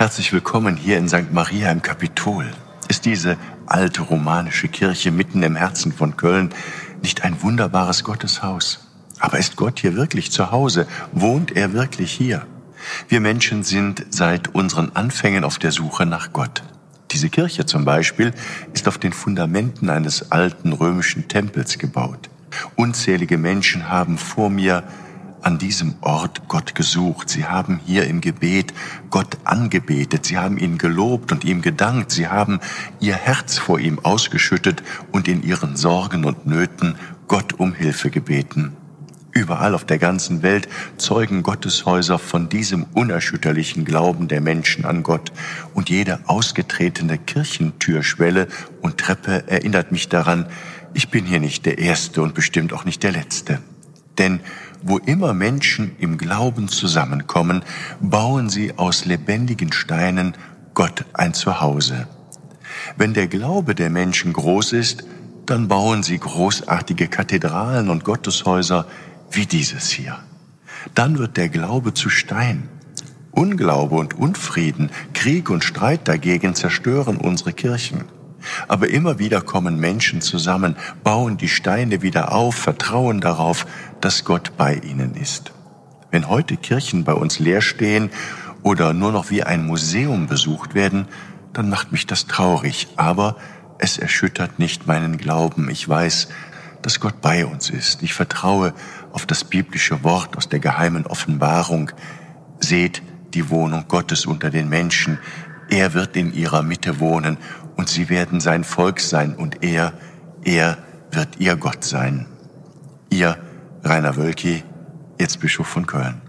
Herzlich willkommen hier in St. Maria im Kapitol. Ist diese alte romanische Kirche mitten im Herzen von Köln nicht ein wunderbares Gotteshaus? Aber ist Gott hier wirklich zu Hause? Wohnt er wirklich hier? Wir Menschen sind seit unseren Anfängen auf der Suche nach Gott. Diese Kirche zum Beispiel ist auf den Fundamenten eines alten römischen Tempels gebaut. Unzählige Menschen haben vor mir an diesem Ort Gott gesucht. Sie haben hier im Gebet Gott angebetet. Sie haben ihn gelobt und ihm gedankt. Sie haben ihr Herz vor ihm ausgeschüttet und in ihren Sorgen und Nöten Gott um Hilfe gebeten. Überall auf der ganzen Welt zeugen Gotteshäuser von diesem unerschütterlichen Glauben der Menschen an Gott. Und jede ausgetretene Kirchentürschwelle und Treppe erinnert mich daran, ich bin hier nicht der Erste und bestimmt auch nicht der Letzte. Denn wo immer Menschen im Glauben zusammenkommen, bauen sie aus lebendigen Steinen Gott ein Zuhause. Wenn der Glaube der Menschen groß ist, dann bauen sie großartige Kathedralen und Gotteshäuser wie dieses hier. Dann wird der Glaube zu Stein. Unglaube und Unfrieden, Krieg und Streit dagegen zerstören unsere Kirchen. Aber immer wieder kommen Menschen zusammen, bauen die Steine wieder auf, vertrauen darauf, dass Gott bei ihnen ist. Wenn heute Kirchen bei uns leer stehen oder nur noch wie ein Museum besucht werden, dann macht mich das traurig, aber es erschüttert nicht meinen Glauben. Ich weiß, dass Gott bei uns ist. Ich vertraue auf das biblische Wort aus der geheimen Offenbarung. Seht die Wohnung Gottes unter den Menschen. Er wird in ihrer Mitte wohnen und sie werden sein Volk sein und er, er wird ihr Gott sein. Ihr Rainer Wölki, Erzbischof von Köln.